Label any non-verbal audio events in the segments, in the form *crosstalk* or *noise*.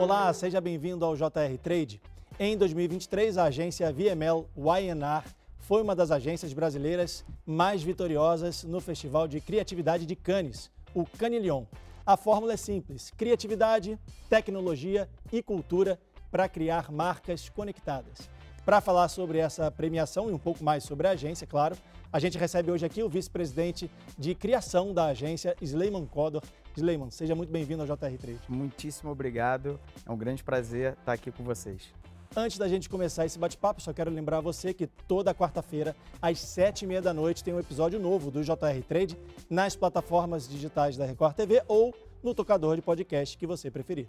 Olá, seja bem-vindo ao JR Trade. Em 2023, a agência VML YNR foi uma das agências brasileiras mais vitoriosas no Festival de Criatividade de Cannes, o Cannes A fórmula é simples: criatividade, tecnologia e cultura para criar marcas conectadas. Para falar sobre essa premiação e um pouco mais sobre a agência, claro, a gente recebe hoje aqui o vice-presidente de criação da agência, Sleiman Kodor. Sleiman, seja muito bem-vindo ao JR3. Muitíssimo obrigado. É um grande prazer estar aqui com vocês. Antes da gente começar esse bate-papo, só quero lembrar você que toda quarta-feira, às sete e meia da noite, tem um episódio novo do JR Trade nas plataformas digitais da Record TV ou no tocador de podcast que você preferir.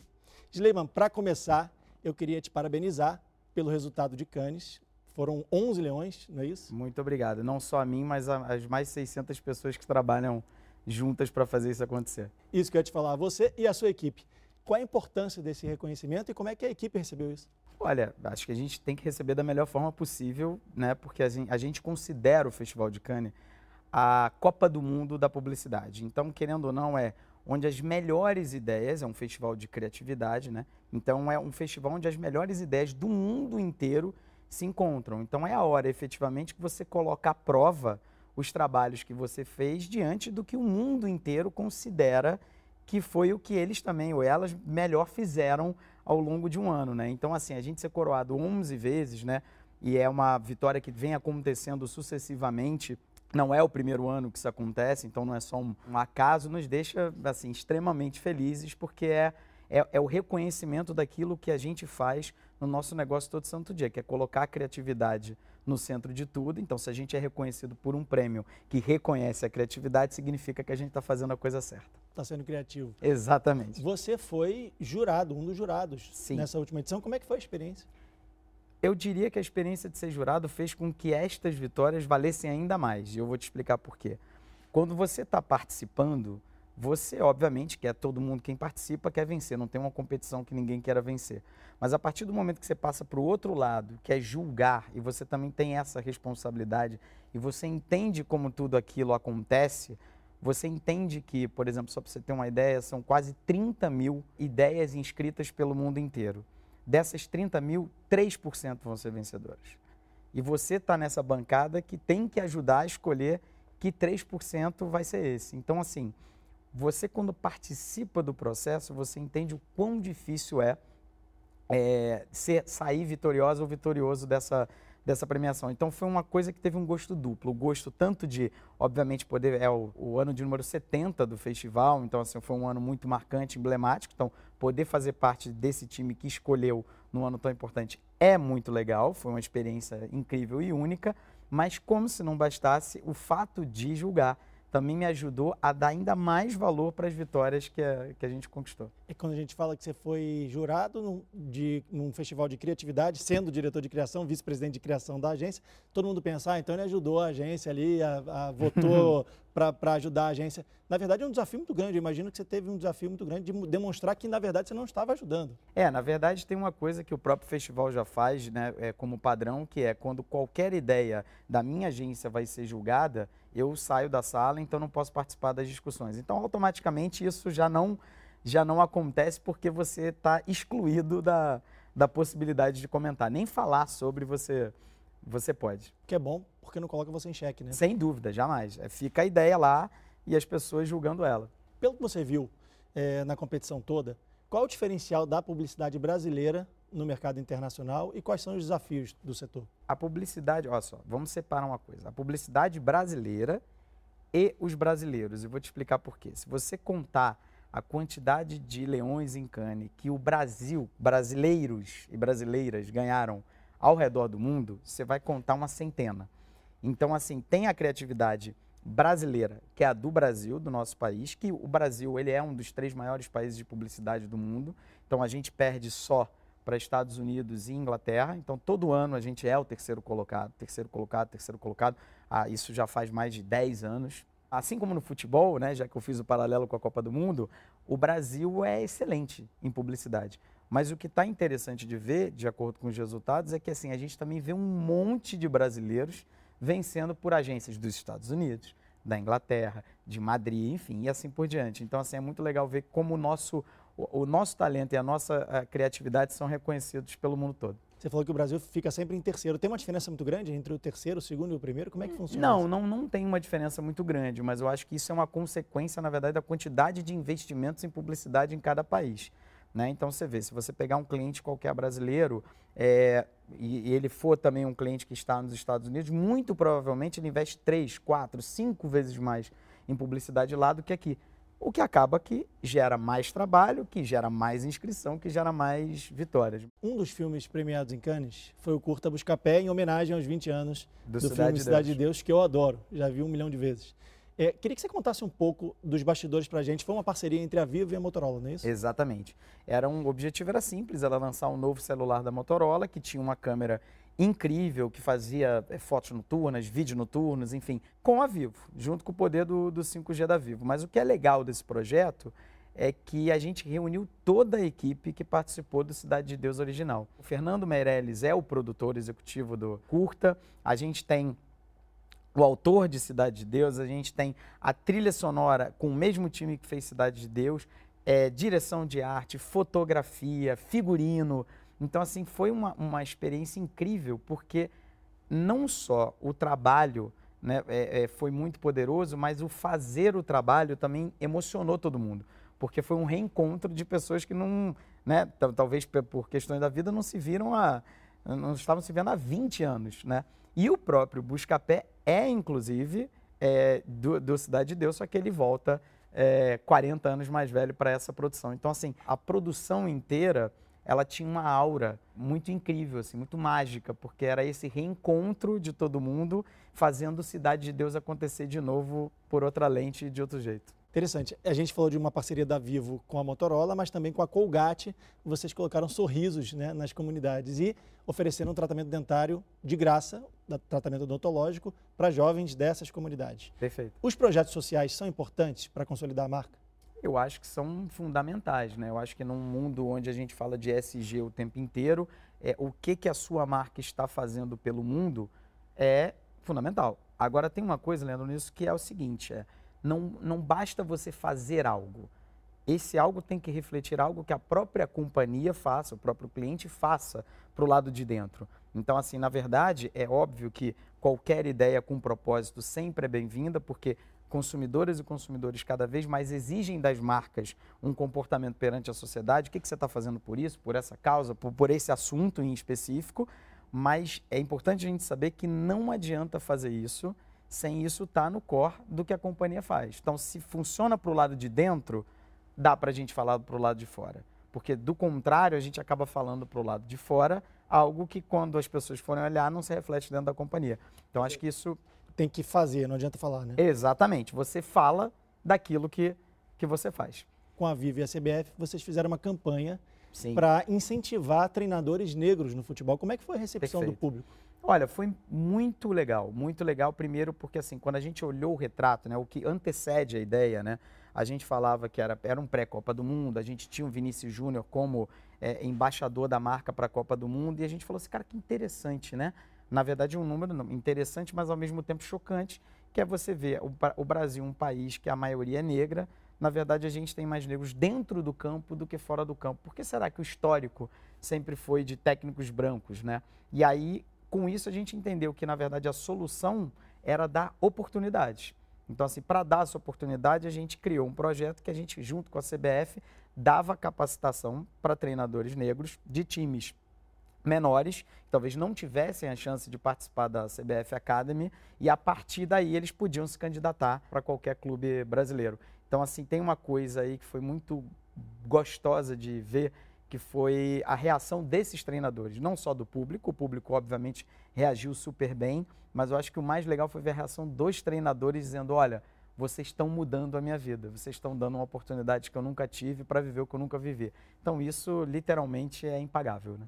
Sleiman, para começar, eu queria te parabenizar pelo resultado de Cannes. Foram 11 leões, não é isso? Muito obrigado. Não só a mim, mas as mais 600 pessoas que trabalham juntas para fazer isso acontecer. Isso que eu ia te falar, você e a sua equipe. Qual a importância desse reconhecimento e como é que a equipe recebeu isso? Olha, acho que a gente tem que receber da melhor forma possível, né? Porque a gente, a gente considera o Festival de Cannes a Copa do Mundo da publicidade. Então, querendo ou não, é onde as melhores ideias, é um festival de criatividade, né? Então é um festival onde as melhores ideias do mundo inteiro se encontram. Então é a hora, efetivamente, que você coloca à prova os trabalhos que você fez diante do que o mundo inteiro considera que foi o que eles também, ou elas, melhor fizeram ao longo de um ano, né? Então, assim, a gente ser coroado 11 vezes, né? E é uma vitória que vem acontecendo sucessivamente não é o primeiro ano que isso acontece, então não é só um, acaso, nos deixa assim extremamente felizes porque é, é, é, o reconhecimento daquilo que a gente faz no nosso negócio todo santo dia, que é colocar a criatividade no centro de tudo. Então, se a gente é reconhecido por um prêmio que reconhece a criatividade, significa que a gente está fazendo a coisa certa. Está sendo criativo. Exatamente. Você foi jurado, um dos jurados Sim. nessa última edição. Como é que foi a experiência? Eu diria que a experiência de ser jurado fez com que estas vitórias valessem ainda mais. E eu vou te explicar por quê. Quando você está participando, você, obviamente, quer todo mundo quem participa quer vencer, não tem uma competição que ninguém queira vencer. Mas a partir do momento que você passa para o outro lado, que é julgar, e você também tem essa responsabilidade, e você entende como tudo aquilo acontece, você entende que, por exemplo, só para você ter uma ideia, são quase 30 mil ideias inscritas pelo mundo inteiro. Dessas 30 mil, 3% vão ser vencedoras. E você está nessa bancada que tem que ajudar a escolher que 3% vai ser esse. Então, assim, você quando participa do processo, você entende o quão difícil é, é ser, sair vitoriosa ou vitorioso dessa, dessa premiação. Então foi uma coisa que teve um gosto duplo. O gosto tanto de, obviamente, poder. É o, o, ano de número 70 do festival, então assim, foi um ano muito marcante, emblemático. Então, poder fazer parte desse time que escolheu num ano tão importante é muito legal, foi uma experiência incrível e única. Mas, como se não bastasse, o fato de julgar também me ajudou a dar ainda mais valor para as vitórias que a, que a gente conquistou. E quando a gente fala que você foi jurado num, de, num festival de criatividade, sendo diretor de criação, vice-presidente de criação da agência, todo mundo pensa, ah, então ele ajudou a agência ali, a, a *laughs* votou para ajudar a agência. Na verdade, é um desafio muito grande. Eu imagino que você teve um desafio muito grande de demonstrar que, na verdade, você não estava ajudando. É, na verdade, tem uma coisa que o próprio festival já faz né, é, como padrão, que é quando qualquer ideia da minha agência vai ser julgada, eu saio da sala, então não posso participar das discussões. Então, automaticamente, isso já não, já não acontece porque você está excluído da, da possibilidade de comentar. Nem falar sobre você, você pode. Que é bom, porque não coloca você em xeque, né? Sem dúvida, jamais. É, fica a ideia lá e as pessoas julgando ela. Pelo que você viu é, na competição toda, qual o diferencial da publicidade brasileira no mercado internacional e quais são os desafios do setor? A publicidade, olha só, vamos separar uma coisa. A publicidade brasileira e os brasileiros. Eu vou te explicar por quê. Se você contar a quantidade de leões em cane que o Brasil, brasileiros e brasileiras ganharam ao redor do mundo, você vai contar uma centena. Então, assim, tem a criatividade brasileira, que é a do Brasil, do nosso país, que o Brasil ele é um dos três maiores países de publicidade do mundo. Então, a gente perde só para Estados Unidos e Inglaterra. Então, todo ano a gente é o terceiro colocado, terceiro colocado, terceiro colocado. Ah, isso já faz mais de 10 anos. Assim como no futebol, né, já que eu fiz o paralelo com a Copa do Mundo, o Brasil é excelente em publicidade. Mas o que está interessante de ver, de acordo com os resultados, é que assim, a gente também vê um monte de brasileiros vencendo por agências dos Estados Unidos, da Inglaterra, de Madrid, enfim, e assim por diante. Então, assim, é muito legal ver como o nosso o, o nosso talento e a nossa a criatividade são reconhecidos pelo mundo todo. Você falou que o Brasil fica sempre em terceiro. Tem uma diferença muito grande entre o terceiro, o segundo e o primeiro? Como é que funciona? Não, não, não tem uma diferença muito grande, mas eu acho que isso é uma consequência, na verdade, da quantidade de investimentos em publicidade em cada país. Né? Então você vê, se você pegar um cliente qualquer brasileiro é, e, e, ele for também um cliente que está nos Estados Unidos, muito provavelmente ele investe três, quatro, cinco vezes mais em publicidade lá do que aqui. O que acaba que gera mais trabalho, que gera mais inscrição, que gera mais vitórias. Um dos filmes premiados em Cannes foi o Curta Buscapé, em homenagem aos 20 anos do, do Cidade filme de Cidade de Deus, que eu adoro, já vi um milhão de vezes. É, queria que você contasse um pouco dos bastidores para a gente. Foi uma parceria entre a Vivo e a Motorola, não é isso? Exatamente. Era um, o objetivo era simples, era lançar um novo celular da Motorola, que tinha uma câmera incrível, que fazia é, fotos noturnas, vídeo noturnos, enfim, com a Vivo, junto com o poder do, do 5G da Vivo. Mas o que é legal desse projeto é que a gente reuniu toda a equipe que participou do Cidade de Deus original. O Fernando Meirelles é o produtor executivo do Curta, a gente tem o autor de Cidade de Deus, a gente tem a trilha sonora com o mesmo time que fez Cidade de Deus, é, direção de arte, fotografia, figurino. Então, assim, foi uma, uma experiência incrível, porque não só o trabalho né, é, é, foi muito poderoso, mas o fazer o trabalho também emocionou todo mundo. Porque foi um reencontro de pessoas que não, né, talvez por questões da vida, não se viram a. não estavam se vendo há 20 anos. Né? E o próprio Buscapé é, inclusive, é, do, do, Cidade de Deus, só que ele volta é, 40 anos mais velho para essa produção. Então, assim, a produção inteira, ela tinha uma aura muito incrível, assim, muito mágica, porque era esse reencontro de todo mundo fazendo Cidade de Deus acontecer de novo por outra lente e de outro jeito. Interessante. A gente falou de uma parceria da Vivo com a Motorola, mas também com a Colgate. Vocês colocaram sorrisos né, nas comunidades e ofereceram um tratamento dentário de graça, tratamento odontológico, para jovens dessas comunidades. Perfeito. Os projetos sociais são importantes para consolidar a marca? Eu acho que são fundamentais, né? Eu acho que num mundo onde a gente fala de SG o tempo inteiro, é, o que, que a sua marca está fazendo pelo mundo é fundamental. Agora tem uma coisa, Leandro, nisso que é o seguinte, é, não, não basta você fazer algo. Esse algo tem que refletir algo que a própria companhia faça, o próprio cliente faça para o lado de dentro. Então, assim, na verdade, é óbvio que qualquer ideia com propósito sempre é bem-vinda, porque consumidores e consumidores cada vez mais exigem das marcas um comportamento perante a sociedade. O que, que você está fazendo por isso, por essa causa, por, por esse assunto em específico? Mas é importante a gente saber que não adianta fazer isso sem isso estar tá no core do que a companhia faz. Então, se funciona para o lado de dentro, dá para a gente falar para o lado de fora. Porque, do contrário, a gente acaba falando para o lado de fora algo que, quando as pessoas forem olhar, não se reflete dentro da companhia. Então, acho que isso. Tem que fazer, não adianta falar, né? Exatamente. Você fala daquilo que, que você faz. Com a Viva e a CBF, vocês fizeram uma campanha para incentivar treinadores negros no futebol. Como é que foi a recepção Perfeito. do público? Olha, foi muito legal, muito legal. Primeiro porque assim, quando a gente olhou o retrato, né, o que antecede a ideia, né, a gente falava que era, era um pré-Copa do Mundo, a gente tinha o Vinícius Júnior como é, embaixador da marca para a Copa do Mundo e a gente falou assim, cara, que interessante, né? Na verdade, um número interessante, mas ao mesmo tempo chocante, que é você ver o, o Brasil, um país que a maioria é negra, na verdade a gente tem mais negros dentro do campo do que fora do campo. Por que será que o histórico sempre foi de técnicos brancos, né? E aí com isso a gente entendeu que, na verdade, a solução era dar oportunidades. Então, assim, para dar essa oportunidade, a gente criou um projeto que a gente, junto com a CBF, dava capacitação para treinadores negros de times menores, que talvez não tivessem a chance de participar da CBF Academy, e a partir daí eles podiam se candidatar para qualquer clube brasileiro. Então, assim, tem uma coisa aí que foi muito gostosa de ver que foi a reação desses treinadores, não só do público, o público obviamente reagiu super bem, mas eu acho que o mais legal foi ver a reação dos treinadores dizendo, olha, vocês estão mudando a minha vida, vocês estão dando uma oportunidade que eu nunca tive para viver o que eu nunca vivi. Então isso literalmente é impagável, né?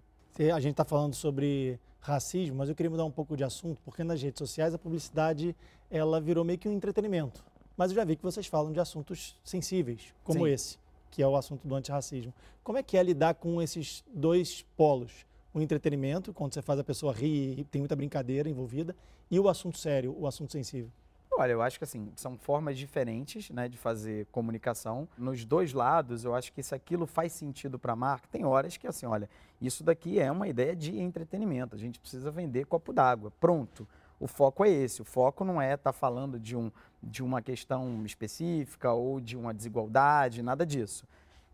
A gente está falando sobre racismo, mas eu queria mudar um pouco de assunto, porque nas redes sociais a publicidade ela virou meio que um entretenimento. Mas eu já vi que vocês falam de assuntos sensíveis, como Sim. esse que é o assunto do antirracismo. Como é que é lidar com esses dois polos? O entretenimento, quando você faz a pessoa rir tem muita brincadeira envolvida, e o assunto sério, o assunto sensível? Olha, eu acho que assim, são formas diferentes né, de fazer comunicação. Nos dois lados, eu acho que se aquilo faz sentido para a marca, tem horas que assim, olha, isso daqui é uma ideia de entretenimento. A gente precisa vender copo d'água. Pronto. O foco é esse. O foco não é estar tá falando de, um, de uma questão específica ou de uma desigualdade, nada disso.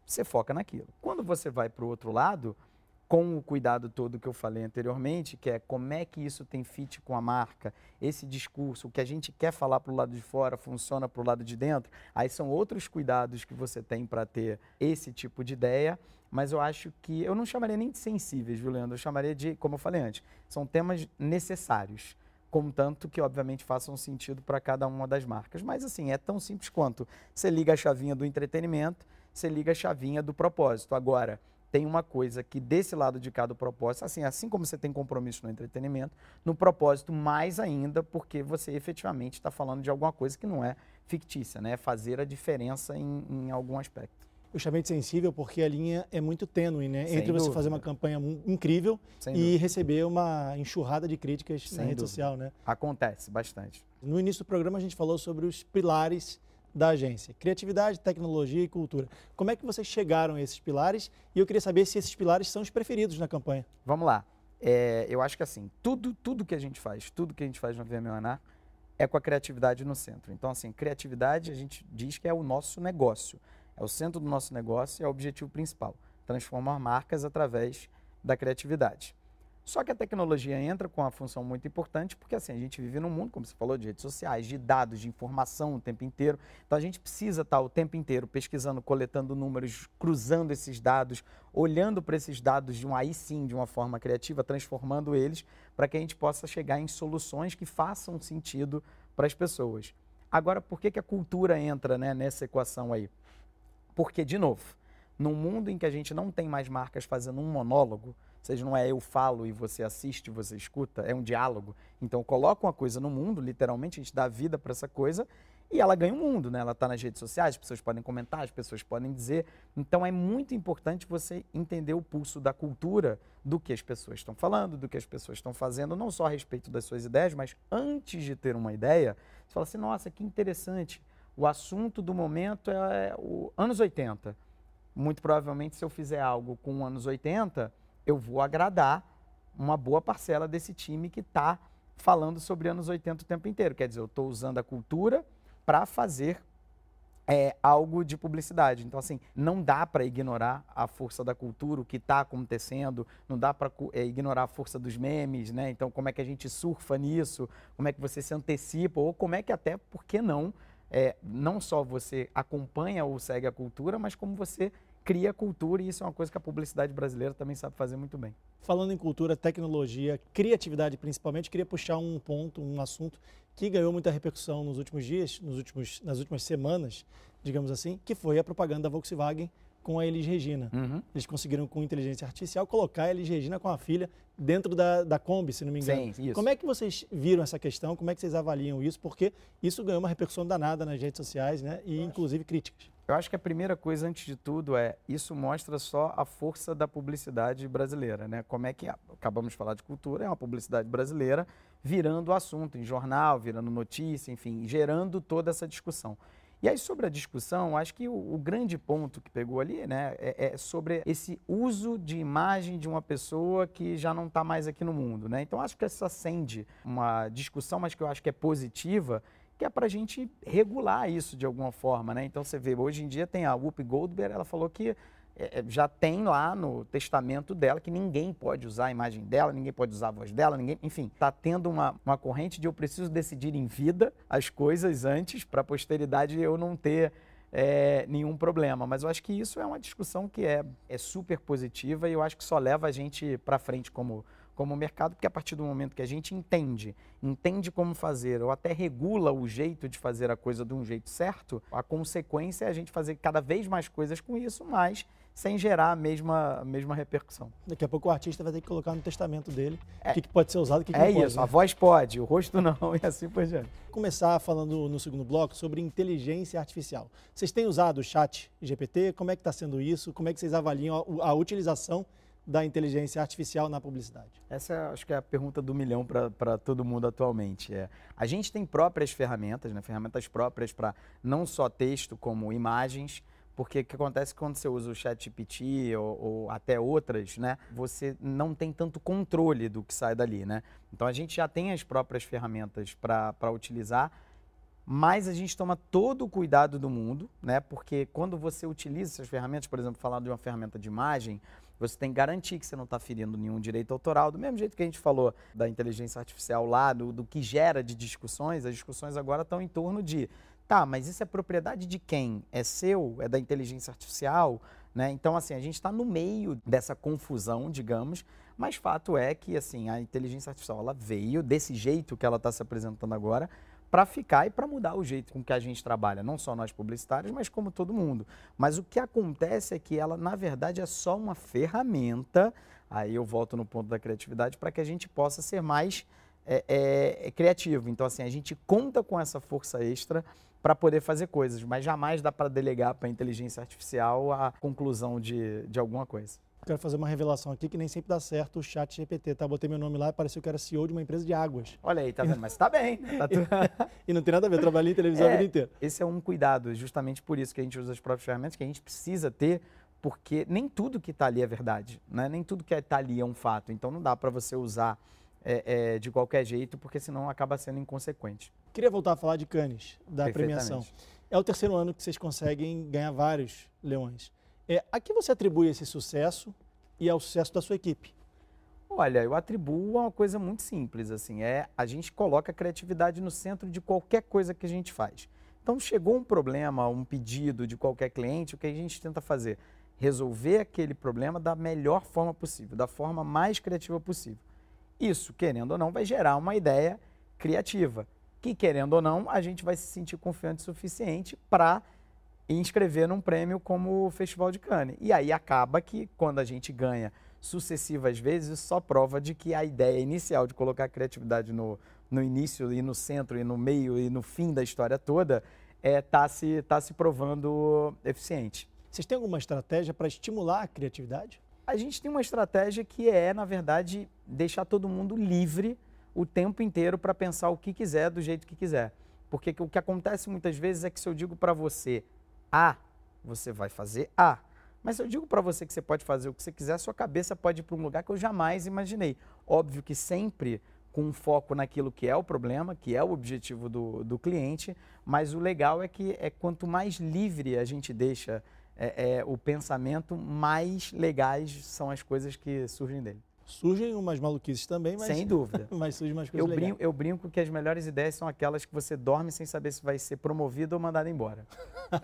Você foca naquilo. Quando você vai para o outro lado, com o cuidado todo que eu falei anteriormente, que é como é que isso tem fit com a marca, esse discurso, o que a gente quer falar para o lado de fora funciona para o lado de dentro, aí são outros cuidados que você tem para ter esse tipo de ideia, mas eu acho que, eu não chamaria nem de sensíveis, viu, Leandro? Eu chamaria de, como eu falei antes, são temas necessários, contanto que, obviamente, façam sentido para cada uma das marcas. Mas, assim, é tão simples quanto você liga a chavinha do entretenimento, você liga a chavinha do propósito. Agora, tem uma coisa que desse lado de cada propósito, assim, assim como você tem compromisso no entretenimento, no propósito mais ainda, porque você efetivamente está falando de alguma coisa que não é fictícia, né? É fazer a diferença em, em algum aspecto. Eu chamei de sensível porque a linha é muito tênue, né? Sem Entre dúvida. você fazer uma campanha incrível Sem e dúvida. receber uma enxurrada de críticas Sem na rede dúvida. social, né? Acontece bastante. No início do programa a gente falou sobre os pilares da agência? Criatividade, tecnologia e cultura. Como é que vocês chegaram a esses pilares? E eu queria saber se esses pilares são os preferidos na campanha. Vamos lá. É, eu acho que assim, tudo, tudo que a gente faz, tudo que a gente faz no VMANA é com a criatividade no centro. Então, assim, criatividade a gente diz que é o nosso negócio. É o centro do nosso negócio e é o objetivo principal. Transformar marcas através da criatividade. Só que a tecnologia entra com uma função muito importante, porque assim, a gente vive num mundo, como você falou, de redes sociais, de dados, de informação o tempo inteiro. Então a gente precisa estar o tempo inteiro pesquisando, coletando números, cruzando esses dados, olhando para esses dados de um aí sim, de uma forma criativa, transformando eles para que a gente possa chegar em soluções que façam sentido para as pessoas. Agora, por que, que a cultura entra né, nessa equação aí? Porque, de novo, num mundo em que a gente não tem mais marcas fazendo um monólogo, ou seja, não é eu falo e você assiste, você escuta, é um diálogo. Então, coloca uma coisa no mundo, literalmente, a gente dá vida para essa coisa e ela ganha o mundo, né? Ela está nas redes sociais, as pessoas podem comentar, as pessoas podem dizer. Então, é muito importante você entender o pulso da cultura, do que as pessoas estão falando, do que as pessoas estão fazendo, não só a respeito das suas ideias, mas antes de ter uma ideia, você fala assim: nossa, que interessante. O assunto do momento é, é o anos 80. Muito provavelmente, se eu fizer algo com anos 80, eu vou agradar uma boa parcela desse time que está falando sobre anos 80 o tempo inteiro. Quer dizer, eu estou usando a cultura para fazer é, algo de publicidade. Então, assim, não dá para ignorar a força da cultura, o que está acontecendo, não dá para é, ignorar a força dos memes, né? Então, como é que a gente surfa nisso, como é que você se antecipa, ou como é que até, por que não, é, não só você acompanha ou segue a cultura, mas como você cria cultura e isso é uma coisa que a publicidade brasileira também sabe fazer muito bem. Falando em cultura, tecnologia, criatividade principalmente, queria puxar um ponto, um assunto que ganhou muita repercussão nos últimos dias, nos últimos, nas últimas semanas, digamos assim, que foi a propaganda da Volkswagen com a Elis Regina. Uhum. Eles conseguiram, com inteligência artificial, colocar a Elis Regina com a filha dentro da, da Kombi, se não me engano. Sim, isso. Como é que vocês viram essa questão? Como é que vocês avaliam isso? Porque isso ganhou uma repercussão danada nas redes sociais, né? E inclusive críticas. Eu acho que a primeira coisa, antes de tudo, é isso mostra só a força da publicidade brasileira, né? Como é que acabamos de falar de cultura, é uma publicidade brasileira virando assunto em jornal, virando notícia, enfim, gerando toda essa discussão. E aí, sobre a discussão, acho que o, o grande ponto que pegou ali né, é, é, sobre esse uso de imagem de uma pessoa que já não está mais aqui no mundo. Né? Então, acho que isso acende uma discussão, mas que eu acho que é positiva, que é para a gente regular isso de alguma forma, né? Então você vê, hoje em dia tem a Whoopi Goldberg, ela falou que é, é, já tem lá no testamento dela que ninguém pode usar a imagem dela, ninguém pode usar a voz dela, ninguém, enfim, está tendo uma, uma corrente de eu preciso decidir em vida as coisas antes para a posteridade eu não ter é, nenhum problema. Mas eu acho que isso é uma discussão que é, é super positiva e eu acho que só leva a gente para frente como como mercado, porque a partir do momento que a gente entende, entende como fazer, ou até regula o jeito de fazer a coisa de um jeito certo, a consequência é a gente fazer cada vez mais coisas com isso, mas sem gerar a mesma, a mesma repercussão. Daqui a pouco o artista vai ter que colocar no testamento dele é, o que, que, pode ser usado e o que, que é não pode. É isso, né? a voz pode, o rosto *laughs* não e assim por diante. Começar falando no segundo bloco sobre inteligência artificial. Vocês têm usado o chat GPT? Como é que está sendo isso? Como é que vocês avaliam a, a utilização da inteligência artificial na publicidade? Essa acho que é a pergunta do milhão para todo mundo atualmente. É, a gente tem próprias ferramentas, né, ferramentas próprias para não só texto, como imagens, porque o que acontece quando você usa o ChatGPT ou, ou até outras, né? Você não tem tanto controle do que sai dali, né? Então a gente já tem as próprias ferramentas para utilizar, mas a gente toma todo o cuidado do mundo, né? Porque quando você utiliza essas ferramentas, por exemplo, falar de uma ferramenta de imagem, você tem que garantir que você não está ferindo nenhum direito autoral. Do mesmo jeito que a gente falou da inteligência artificial lá, do, do que gera de discussões, as discussões agora estão em torno de Tá, mas isso é propriedade de quem? É seu? É da inteligência artificial? Né? Então, assim, a gente está no meio dessa confusão, digamos, mas fato é que assim, a inteligência artificial ela veio desse jeito que ela está se apresentando agora para ficar e para mudar o jeito com que a gente trabalha, não só nós publicitários, mas como todo mundo. Mas o que acontece é que ela, na verdade, é só uma ferramenta, aí eu volto no ponto da criatividade, para que a gente possa ser mais é, é, é criativo. Então, assim, a gente conta com essa força extra para poder fazer coisas, mas jamais dá para delegar para a inteligência artificial a conclusão de, de alguma coisa. Quero fazer uma revelação aqui que nem sempre dá certo o chat GPT, tá? Botei meu nome lá e pareceu que era CEO de uma empresa de águas. Olha aí, tá vendo? Mas tá bem. *laughs* Tá tu... *laughs* e não tem nada a ver, trabalhei em televisão é, a vida inteira. Esse é um cuidado, justamente por isso que a gente usa as próprias ferramentas, que a gente precisa ter, porque nem tudo que está ali é verdade, né? Nem tudo que está ali é um fato. Então não dá para você usar é, é, de qualquer jeito, porque senão acaba sendo inconsequente. Queria voltar a falar de Cannes, da premiação. É o terceiro ano que vocês conseguem ganhar vários leões. É, a que você atribui esse sucesso e ao sucesso da sua equipe? Olha, eu atribuo a uma coisa muito simples, assim, é a gente coloca a criatividade no centro de qualquer coisa que a gente faz. Então, chegou um problema, um pedido de qualquer cliente, o que a gente tenta fazer? Resolver aquele problema da melhor forma possível, da forma mais criativa possível. Isso, querendo ou não, vai gerar uma ideia criativa, que querendo ou não, a gente vai se sentir confiante o suficiente para inscrever num prêmio como o Festival de Cannes. E aí acaba que quando a gente ganha sucessivas vezes, só prova de que a ideia inicial de colocar a criatividade no, no início e no centro e no meio e no fim da história toda está é, tá se, tá se provando eficiente. Vocês têm alguma estratégia para estimular a criatividade? A gente tem uma estratégia que é, na verdade, deixar todo mundo livre o tempo inteiro para pensar o que quiser, do jeito que quiser. Porque o que acontece muitas vezes é que se eu digo para você A, você vai fazer A. Mas se eu digo para você que você pode fazer o que você quiser, sua cabeça pode ir para um lugar que eu jamais imaginei. Óbvio que sempre com um foco naquilo que é o problema, que é o objetivo do, do cliente, mas o legal é que é quanto mais livre a gente deixa é, é, o pensamento, mais legais são as coisas que surgem dele. Surgem umas maluquices também, mas. Sem dúvida. *laughs* mas surgem umas coisas eu brinco, eu brinco que as melhores ideias são aquelas que você dorme sem saber se vai ser promovido ou mandado embora.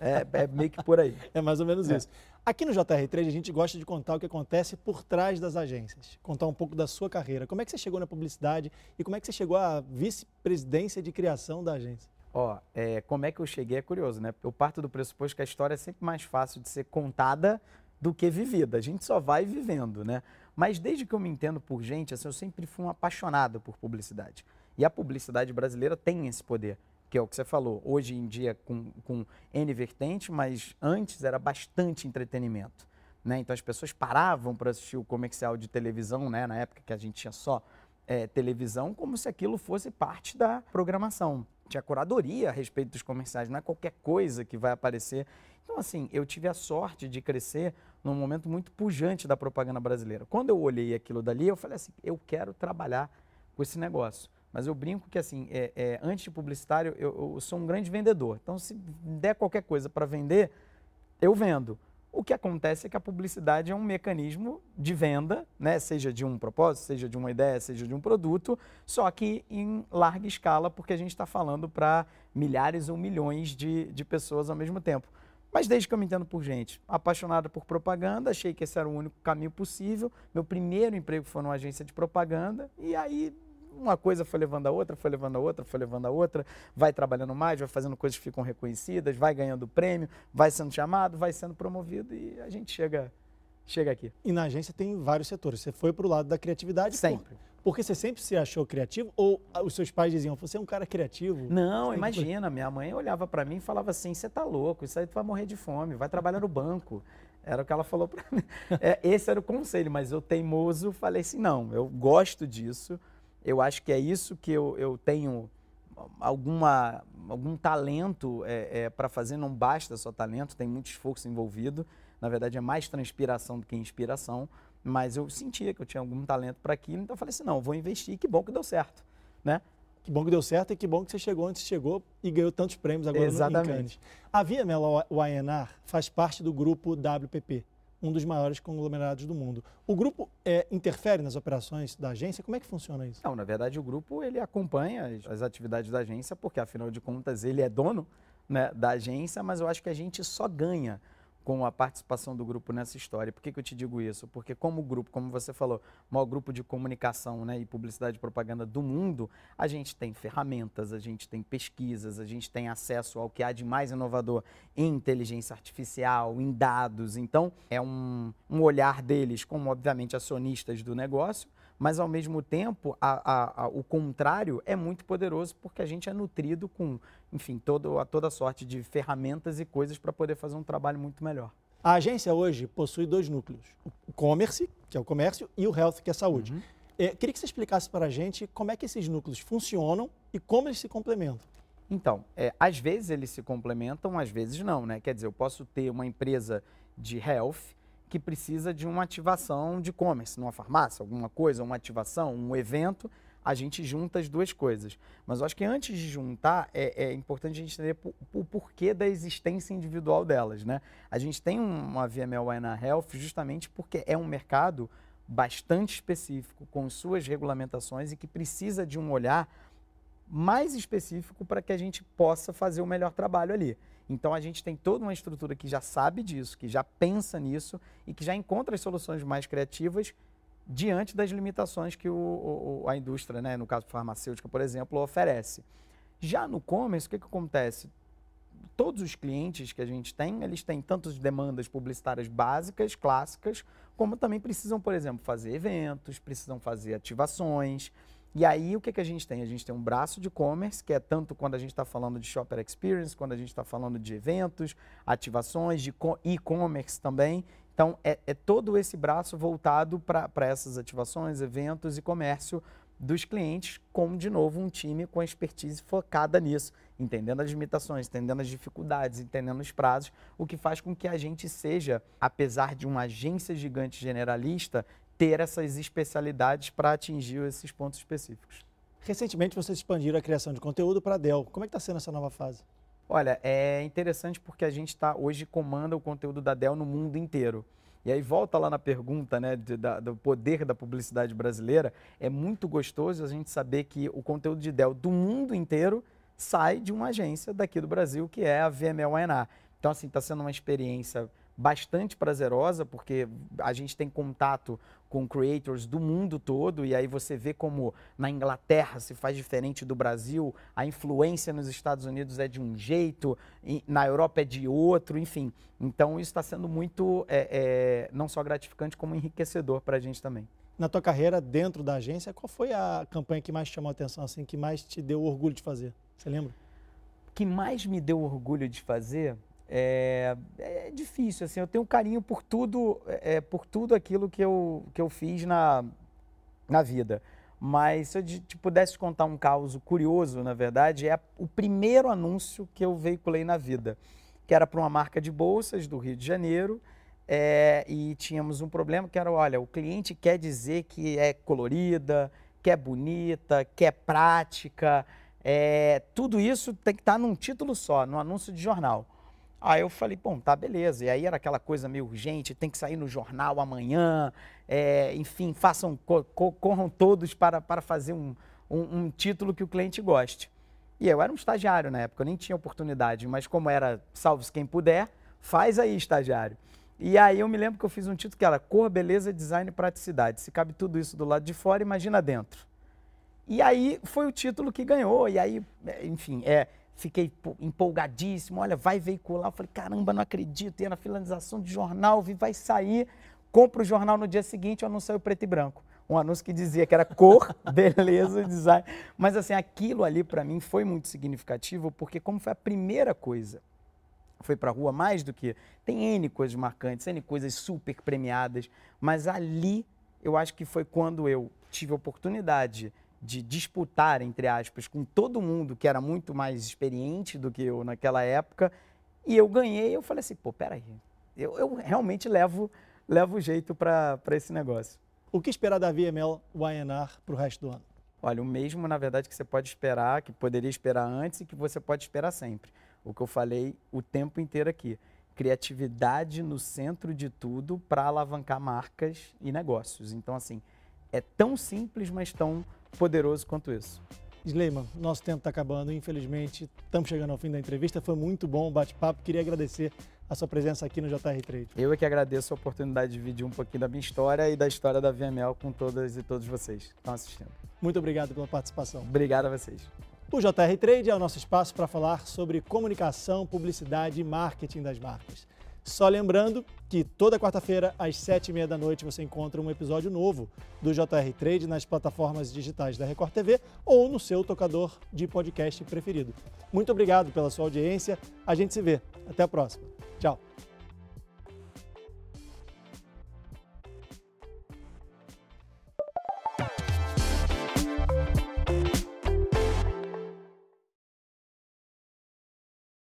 é, é, meio que por aí. *laughs* É mais ou menos é. isso. Aqui no JR3 a gente gosta de contar o que acontece por trás das agências. Contar um pouco da sua carreira. Como é que você chegou na publicidade e como é que você chegou à vice-presidência de criação da agência? Ó, é, como é que eu cheguei é curioso, né? Eu parto do pressuposto que a história é sempre mais fácil de ser contada do que vivida. A gente só vai vivendo, né? Mas desde que eu me entendo por gente, assim, eu sempre fui um apaixonado por publicidade. E a publicidade brasileira tem esse poder, que é o que você falou. Hoje em dia com, com N vertente, mas antes era bastante entretenimento. Né? Então as pessoas paravam para assistir o comercial de televisão, né? na época que a gente tinha só é, televisão, como se aquilo fosse parte da programação tinha curadoria a respeito dos comerciais, não é qualquer coisa que vai aparecer. Então, assim, eu tive a sorte de crescer num momento muito pujante da propaganda brasileira. Quando eu olhei aquilo dali, eu falei assim, eu quero trabalhar com esse negócio. Mas eu brinco que, assim, é, é, antes de publicitário, eu, eu sou um grande vendedor. Então, se der qualquer coisa para vender, eu vendo. O que acontece é que a publicidade é um mecanismo de venda, né? seja de um propósito, seja de uma ideia, seja de um produto, só que em larga escala, porque a gente está falando para milhares ou milhões de, de pessoas ao mesmo tempo. Mas desde que eu me entendo por gente, apaixonada por propaganda, achei que esse era o único caminho possível. Meu primeiro emprego foi numa agência de propaganda, e aí uma coisa foi levando a outra, foi levando a outra, foi levando a outra, vai trabalhando mais, vai fazendo coisas que ficam reconhecidas, vai ganhando prêmio, vai sendo chamado, vai sendo promovido e a gente chega chega aqui. E na agência tem vários setores. Você foi para o lado da criatividade? Sempre. porque você sempre se achou criativo ou os seus pais diziam, você é um cara criativo? Não, imagina, minha mãe olhava para mim e falava assim, você tá louco, isso aí tu vai morrer de fome, vai trabalhar no banco. Era o que ela falou para mim. *laughs* É, esse era o conselho, mas eu teimoso falei assim, não, eu gosto disso, eu acho que é isso que eu, eu tenho alguma, algum talento é, é, para fazer, não basta só talento, tem muito esforço envolvido, na verdade é mais transpiração do que inspiração, mas eu sentia que eu tinha algum talento para aquilo, então eu falei assim, não, vou investir, que bom que deu certo, né? Que bom que deu certo e que bom que você chegou onde chegou e ganhou tantos prêmios agora Exatamente. no Cannes. A Via Melo Wayanar faz parte do grupo WPP, um dos maiores conglomerados do mundo. O grupo é, interfere nas operações da agência? Como é que funciona isso? Não, na verdade o grupo ele acompanha as, as atividades da agência, porque afinal de contas ele é dono né, da agência, mas eu acho que a gente só ganha com a participação do grupo nessa história. Por que, que eu te digo isso? Porque como grupo, como você falou, maior grupo de comunicação né, e publicidade e propaganda do mundo, a gente tem ferramentas, a gente tem pesquisas, a gente tem acesso ao que há de mais inovador em inteligência artificial, em dados. Então, é um, um olhar deles como, obviamente, acionistas do negócio, mas ao mesmo tempo a, a, a, o contrário é muito poderoso porque a gente é nutrido com, enfim, todo, a toda sorte de ferramentas e coisas para poder fazer um trabalho muito melhor. A agência hoje possui dois núcleos: o commerce, que é o comércio, e o health, que é a saúde. Uhum. É, queria que você explicasse para a gente como é que esses núcleos funcionam e como eles se complementam. Então, é, às vezes eles se complementam, às vezes não, né? Quer dizer, eu posso ter uma empresa de health que precisa de uma ativação de e-commerce, numa farmácia, alguma coisa, uma ativação, um evento, a gente junta as duas coisas. Mas eu acho que antes de juntar, é, é importante a gente entender o, porquê da existência individual delas. Né? A gente tem uma VML na Health justamente porque é um mercado bastante específico, com suas regulamentações e que precisa de um olhar mais específico para que a gente possa fazer o melhor trabalho ali. Então a gente tem toda uma estrutura que já sabe disso, que já pensa nisso e que já encontra as soluções mais criativas diante das limitações que o, o, a indústria, né, no caso farmacêutica, por exemplo, oferece. Já no commerce, o que, que acontece? Todos os clientes que a gente tem, eles têm tanto demandas publicitárias básicas, clássicas, como também precisam, por exemplo, fazer eventos, precisam fazer ativações, e aí o que, que a gente tem? A gente tem um braço de e-commerce, que é tanto quando a gente está falando de shopper experience, quando a gente está falando de eventos, ativações, de e-commerce também. Então é, é, todo esse braço voltado para essas ativações, eventos e comércio dos clientes, com de novo um time com expertise focada nisso, entendendo as limitações, entendendo as dificuldades, entendendo os prazos, o que faz com que a gente seja, apesar de uma agência gigante generalista, ter essas especialidades para atingir esses pontos específicos. Recentemente vocês expandiram a criação de conteúdo para a Dell. Como é que está sendo essa nova fase? Olha, é interessante porque a gente está hoje comanda o conteúdo da Dell no mundo inteiro. E aí volta lá na pergunta né, de, da, do poder da publicidade brasileira. É muito gostoso a gente saber que o conteúdo de Dell do mundo inteiro sai de uma agência daqui do Brasil, que é a VML Então, assim, está sendo uma experiência bastante prazerosa, porque a gente tem contato com creators do mundo todo, e aí você vê como na Inglaterra se faz diferente do Brasil, a influência nos Estados Unidos é de um jeito, na Europa é de outro, enfim. Então isso está sendo muito, é, é, não só gratificante, como enriquecedor para a gente também. Na tua carreira dentro da agência, qual foi a campanha que mais te chamou a atenção, assim, que mais te deu orgulho de fazer? Você lembra? O que mais me deu orgulho de fazer é, é, difícil, assim, eu tenho carinho por tudo, é, por tudo aquilo que eu, que eu fiz na, na vida. Mas se eu te pudesse contar um caso curioso, na verdade, é o primeiro anúncio que eu veiculei na vida, que era para uma marca de bolsas do Rio de Janeiro, é, e tínhamos um problema que era, olha, o cliente quer dizer que é colorida, que é bonita, que é prática, é, tudo isso tem que estar num título só, no anúncio de jornal. Aí eu falei, bom, tá, beleza. E aí era aquela coisa meio urgente, tem que sair no jornal amanhã, é, enfim, façam, corram todos para, para fazer um, um, um, título que o cliente goste. E eu era um estagiário na época, eu nem tinha oportunidade, mas como era salve quem puder, faz aí, estagiário. E aí eu me lembro que eu fiz um título que era Cor, Beleza, Design e Praticidade. Se cabe tudo isso do lado de fora, imagina dentro. E aí foi o título que ganhou, e aí, enfim, é, Fiquei empolgadíssimo, olha, vai veicular. Eu falei, caramba, não acredito. Ia na finalização de jornal, vi, vai sair. Compro o jornal no dia seguinte, o anúncio saiu preto e branco. Um anúncio que dizia que era cor, *laughs* beleza, design. Mas assim, aquilo ali para mim foi muito significativo, porque como foi a primeira coisa, foi para a rua, mais do que. Tem N coisas marcantes, N coisas super premiadas, mas ali eu acho que foi quando eu tive a oportunidade de disputar, entre aspas, com todo mundo que era muito mais experiente do que eu naquela época, e eu ganhei, eu falei assim, pô, peraí, eu, eu realmente levo, levo jeito para esse negócio. O que esperar da VML YNR para o resto do ano? Olha, o mesmo, na verdade, que você pode esperar, que poderia esperar antes e que você pode esperar sempre. O que eu falei o tempo inteiro aqui. Criatividade no centro de tudo para alavancar marcas e negócios. Então, assim, é tão simples, mas tão poderoso quanto isso. Sleiman, nosso tempo está acabando, infelizmente estamos chegando ao fim da entrevista. Foi muito bom o bate-papo. Queria agradecer a sua presença aqui no JR Trade. Eu é que agradeço a oportunidade de dividir um pouquinho da minha história e da história da VML com todas e todos vocês que estão assistindo. Muito obrigado pela participação. Obrigado a vocês. O JR Trade é o nosso espaço para falar sobre comunicação, publicidade e marketing das marcas. Só lembrando que toda quarta-feira, às sete e meia da noite, você encontra um episódio novo do JR Trade nas plataformas digitais da Record TV ou no seu tocador de podcast preferido. Muito obrigado pela sua audiência. A gente se vê. Até a próxima. Tchau.